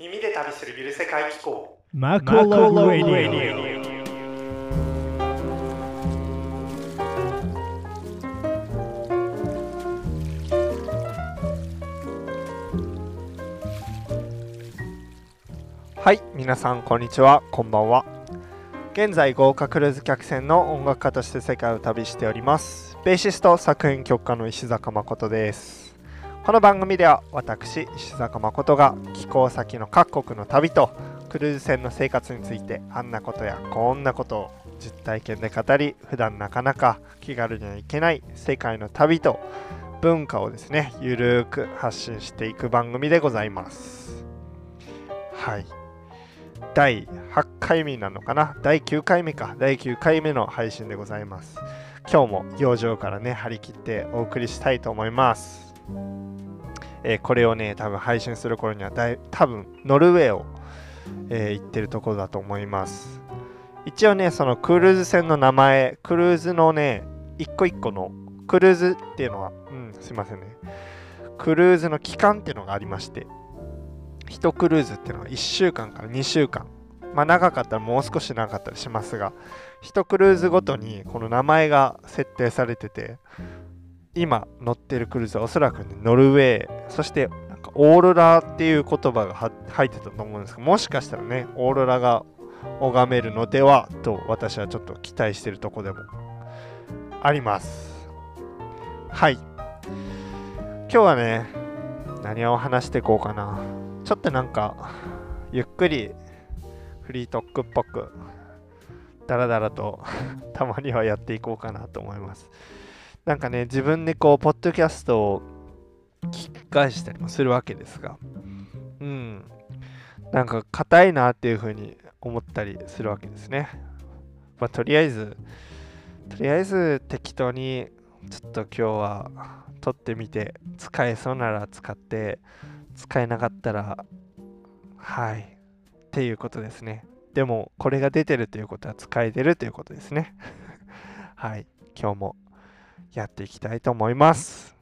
耳で旅するゆる世界機構。マコロラディはい皆さんこんにちは。こんばんは。現在豪華クルーズ客船の音楽家として世界を旅しております。ベーシスト作品曲家の石坂誠ですこの番組では私石坂誠が寄港先の各国の旅とクルーズ船の生活についてあんなことやこんなことを実体験で語り普段なかなか気軽には行けない世界の旅と文化をですねゆるーく発信していく番組でございます。はい。第8回目なのかな？第9回目か。第9回目の配信でございます。今日も養生からね張り切ってお送りしたいと思います、えーこれをね多分配信する頃にはだい多分ノルウェーを、えー行ってるところだと思います。一応ねそのクルーズ船の名前クルーズのね一個一個のクルーズっていうのはうんすいませんね。クルーズの期間っていうのがありまして1クルーズっていうのは1週間から2週間。まあ長かったらもう少し長かったりしますが1クルーズごとにこの名前が設定されてて今乗ってるクルーズはおそらくねノルウェーそしてなんかオーロラっていう言葉が入ってたと思うんですがもしかしたらねオーロラが拝めるのではと私はちょっと期待してるとこでもあります。はい。今日はね何を話していこうかな。ちょっとなんかゆっくりフリートークっぽくダラダラと たまにはやっていこうかなと思います。なんかね自分でこうポッドキャストを聞き返したりもするわけですが。うん。なんか硬いなっていう風に思ったりするわけですね。まあとりあえずとりあえず適当にちょっと今日は撮ってみて使えそうなら使って使えなかったらはい。っていうことですね。でもこれが出てるということは使えてるということですね。はい。今日もやっていきたいと思います。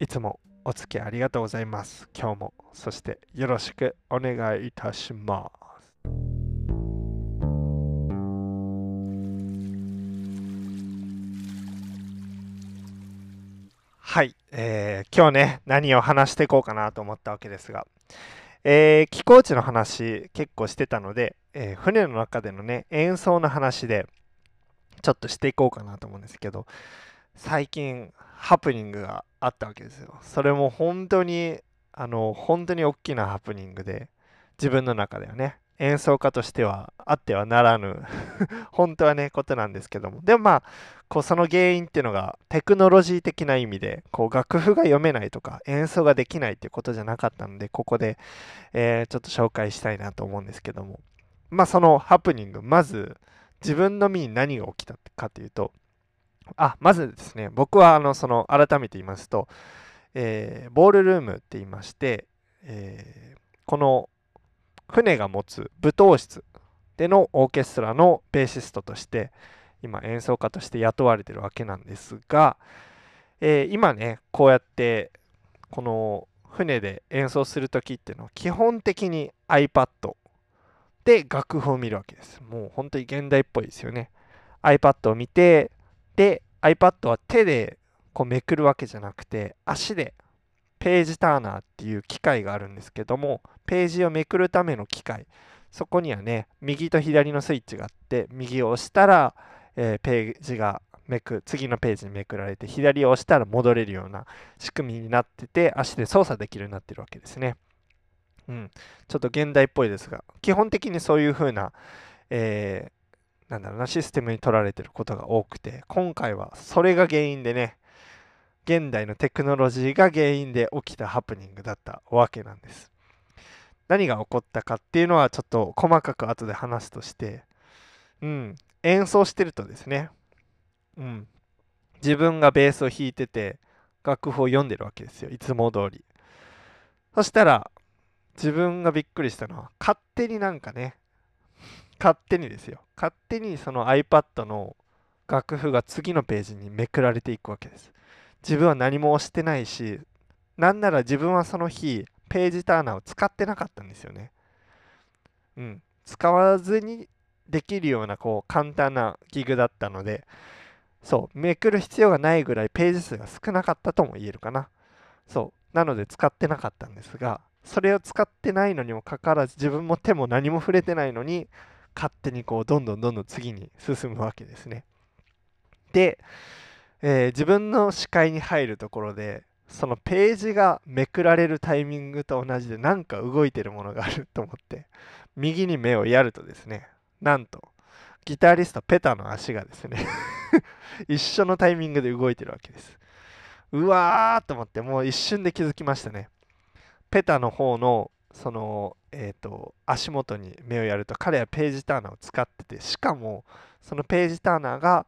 いつもお付き合いありがとうございます。今日もそしてよろしくお願いいたします。はい、えー今日ね何を話していこうかなと思ったわけですが、えー寄港地の話結構してたので、えー船の中でのね演奏の話でちょっとしていこうかなと思うんですけど。最近ハプニングがあったわけですよ。それも本当にあの本当に大きなハプニングで自分の中ではね演奏家としてはあってはならぬ 本当はねことなんですけども。でもまあこうその原因っていうのがテクノロジー的な意味でこう楽譜が読めないとか演奏ができないっていうことじゃなかったのでここで、えーちょっと紹介したいなと思うんですけども。まあそのハプニングまず自分の身に何が起きたかというとあまずですね僕はあのその改めて言いますと、えーボールルームって言いまして、えーこの船が持つ舞踏室でのオーケストラのベーシストとして今演奏家として雇われてるわけなんですが、えー今ねこうやってこの船で演奏する時っていうのは基本的に iPad で楽譜を見るわけです。もう本当に現代っぽいですよね。iPad を見てで iPad は手でこうめくるわけじゃなくて足でページターナーっていう機械があるんですけどもページをめくるための機械そこにはね右と左のスイッチがあって右を押したら、えーページがめく次のページにめくられて左を押したら戻れるような仕組みになってて足で操作できるようになってるわけですね。うん、ちょっと現代っぽいですが基本的にそういう風な、えーなんだろうなシステムに取られてることが多くて今回はそれが原因でね現代のテクノロジーが原因で起きたハプニングだったわけなんです。何が起こったかっていうのはちょっと細かく後で話すとして、うん、演奏してるとですね、うん、自分がベースを弾いてて楽譜を読んでるわけですよいつも通り。そしたら自分がびっくりしたのは勝手になんかね勝手にですよ。勝手にその iPad の楽譜が次のページにめくられていくわけです。自分は何も押してないしなんなら自分はその日ページターナーを使ってなかったんですよね。うん、使わずにできるようなこう簡単なギグだったのでそう。めくる必要がないぐらいページ数が少なかったとも言えるかな。そう。なので使ってなかったんですがそれを使ってないのにもかかわらず自分も手も何も触れてないのに勝手にこうどんどんどんどん次に進むわけですね。で、えー自分の視界に入るところでそのページがめくられるタイミングと同じでなんか動いてるものがあると思って右に目をやるとですねなんとギタリストペタの足がですね 一緒のタイミングで動いてるわけです。うわーと思ってもう一瞬で気づきましたね。ペタの方のそのえっ、と足元に目をやると彼はページターナーを使っててしかもそのページターナーが、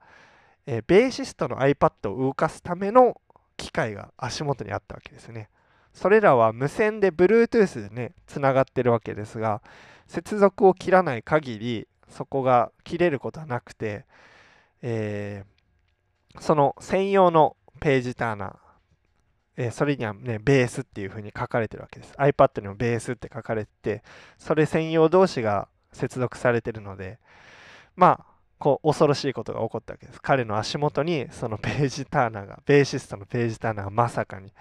えーベーシストの iPad を動かすための機械が足元にあったわけですね。それらは無線で Bluetooth でねつながってるわけですが接続を切らない限りそこが切れることはなくて、えーその専用のページターナー、えーそれにはねベースっていう風に書かれてるわけです。iPad にもベースって書かれててそれ専用同士が接続されてるのでまあこう恐ろしいことが起こったわけです。彼の足元にそのページターナーがベーシストのページターナーがまさかに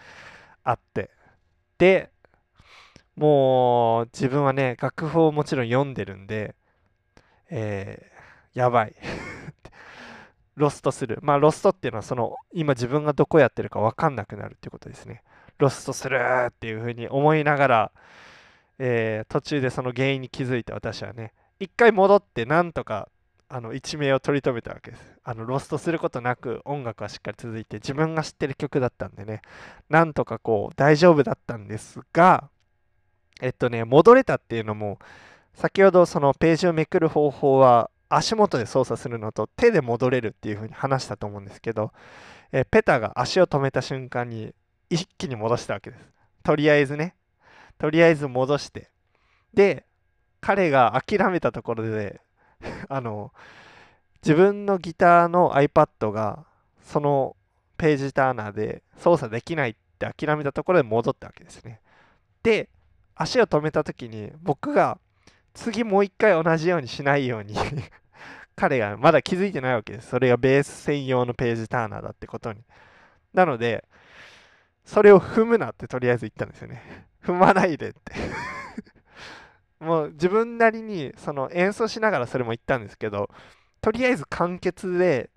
あって。でもう自分はね楽譜をもちろん読んでるんでえーやばい。ロストする。まあロストっていうのはその今自分がどこやってるか分かんなくなるっていうことですね。ロストするっていうふうに思いながら、えー途中でその原因に気づいて私はね一回戻ってなんとかあの一命を取り留めたわけです。あのロストすることなく音楽はしっかり続いて自分が知ってる曲だったんでねなんとかこう大丈夫だったんですがえっとね戻れたっていうのも先ほどそのページをめくる方法は足元で操作するのと手で戻れるっていう風に話したと思うんですけど、えーペタが足を止めた瞬間に一気に戻したわけです。とりあえずね。とりあえず戻して。で彼が諦めたところで あの自分のギターの iPad がそのページターナーで操作できないって諦めたところで戻ったわけですね。で足を止めた時に僕が次もう一回同じようにしないように彼がまだ気づいてないわけです。それがベース専用のページターナーだってことに。なのでそれを踏むなってとりあえず言ったんですよね。踏まないでって。もう自分なりにその演奏しながらそれも言ったんですけどとりあえず簡潔で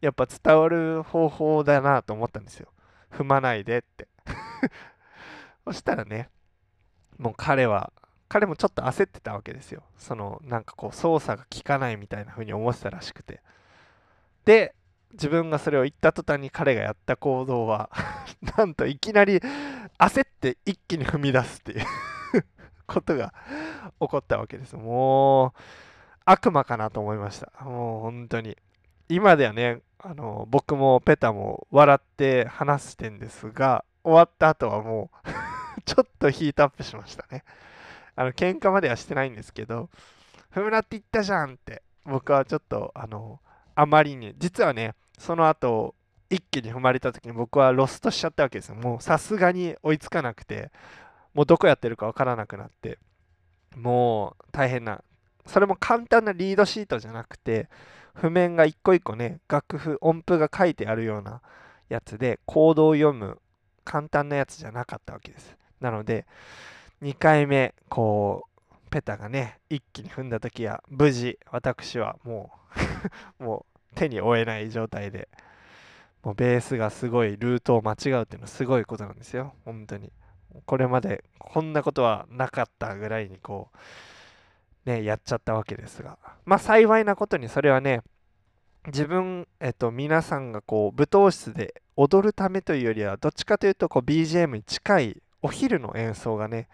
やっぱ伝わる方法だなと思ったんですよ。踏まないでって。そしたらねもう彼は彼もちょっと焦ってたわけですよ。そのなんかこう操作が効かないみたいな風に思ってたらしくて。で自分がそれを言った途端に彼がやった行動は なんといきなり焦って一気に踏み出すっていう ことが起こったわけです。もう悪魔かなと思いました。もう本当に。今ではねあの僕もペタも笑って話してんですが終わった後はもう ちょっとヒートアップしましたね。あの喧嘩まではしてないんですけど踏むなって言ったじゃんって僕はちょっとあのあまりに実はねその後一気に踏まれた時に僕はロストしちゃったわけですよ。もうさすがに追いつかなくてもうどこやってるかわからなくなってもう大変なそれも簡単なリードシートじゃなくて譜面が一個一個ね楽譜音符が書いてあるようなやつでコードを読む簡単なやつじゃなかったわけです。なので2回目こうペタがね一気に踏んだ時は無事私はもう もう手に負えない状態でもうベースがすごいルートを間違うっていうのはすごいことなんですよ。本当に。これまでこんなことはなかったぐらいにこうねやっちゃったわけですが。まあ幸いなことにそれはね自分、えっと、皆さんがこう舞踏室で踊るためというよりはどっちかというとこう BGM に近いお昼の演奏がね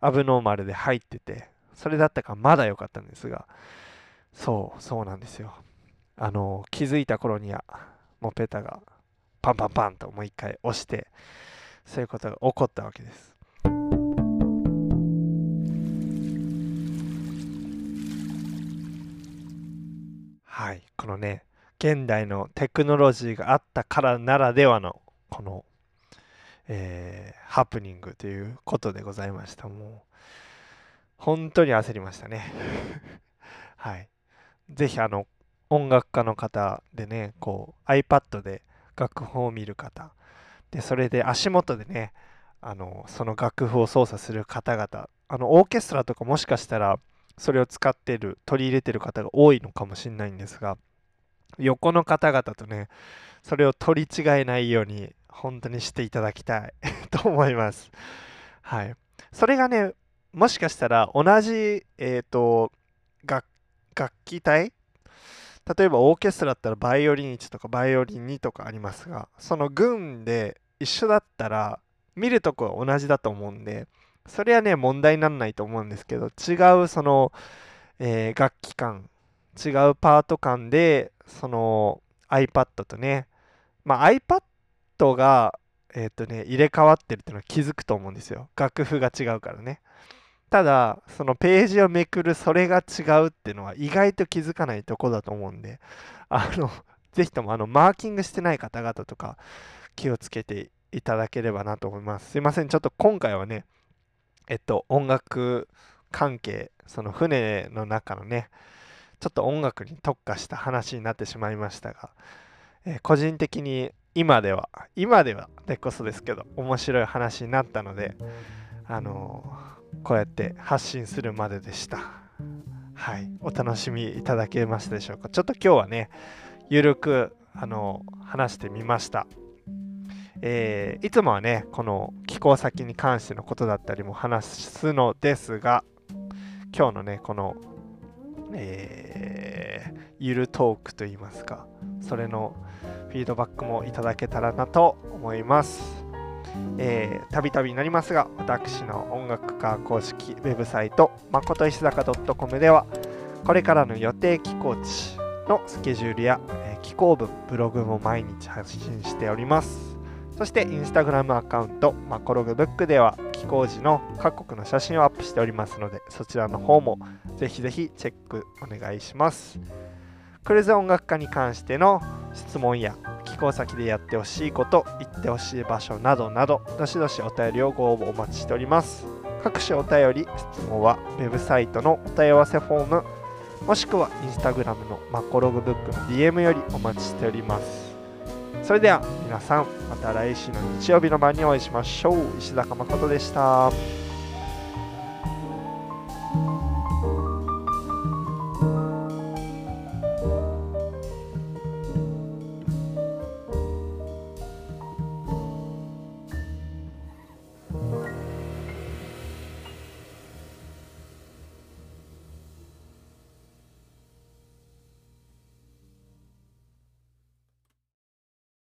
アブノーマルで入っててそれだったかまだ良かったんですがそうそうなんですよ。あの気づいた頃にはもうペタがパンパンパンともう一回押してそういうことが起こったわけです。はいこのね現代のテクノロジーがあったからならではのこの、えーハプニングということでございました。もう本当に焦りましたね。はい。ぜひあの音楽家の方でねこう iPad で楽譜を見る方。でそれで足元でねあのその楽譜を操作する方々。あのオーケストラとかもしかしたらそれを使ってる取り入れてる方が多いのかもしれないんですが横の方々とねそれを取り違えないように本当にしていただきたい と思います。はい。それがねもしかしたら同じえっ、と楽器隊？例えばオーケストラだったらバイオリン1とかバイオリン2とかありますがその群で一緒だったら見るとこは同じだと思うんでそれはね問題にならないと思うんですけど違うその、えー楽器感違うパート感でその iPad とねまあ iPad がえっ、とね入れ替わってるっていうのは気づくと思うんですよ。楽譜が違うからね。ただそのページをめくるそれが違うっていうのは意外と気づかないとこだと思うんであの ぜひともあのマーキングしてない方々とか気をつけていただければなと思います。すいません。ちょっと今回はねえっと音楽関係その船の中のねちょっと音楽に特化した話になってしまいましたが、え個人的に今では今ではでこそですけど面白い話になったのであのーこうやって発信するまででした。はい。お楽しみいただけましたでしょうか？ちょっと今日はねゆるくあの話してみました。えーいつもはねこの寄稿先に関してのことだったりも話すのですが今日のねこのえーゆるトークといいますかそれのフィードバックもいただけたらなと思います。たびたびになりますが私の音楽家公式ウェブサイトまこと石坂 .com ではこれからの予定寄稿地のスケジュールや、えー寄稿文ブログも毎日発信しております。そしてインスタグラムアカウントマコログブックでは寄稿時の各国の写真をアップしておりますのでそちらの方もぜひぜひチェックお願いします。クルーズ音楽家に関しての質問や寄稿先でやってほしいこと行ってほしい場所などなどどしどしお便りをご応募お待ちしております。各種お便り質問はウェブサイトのお問い合わせフォームもしくはインスタグラムのマコログブックの DM よりお待ちしております。それでは皆さんまた来週の日曜日の晩にお会いしましょう。石坂誠でした。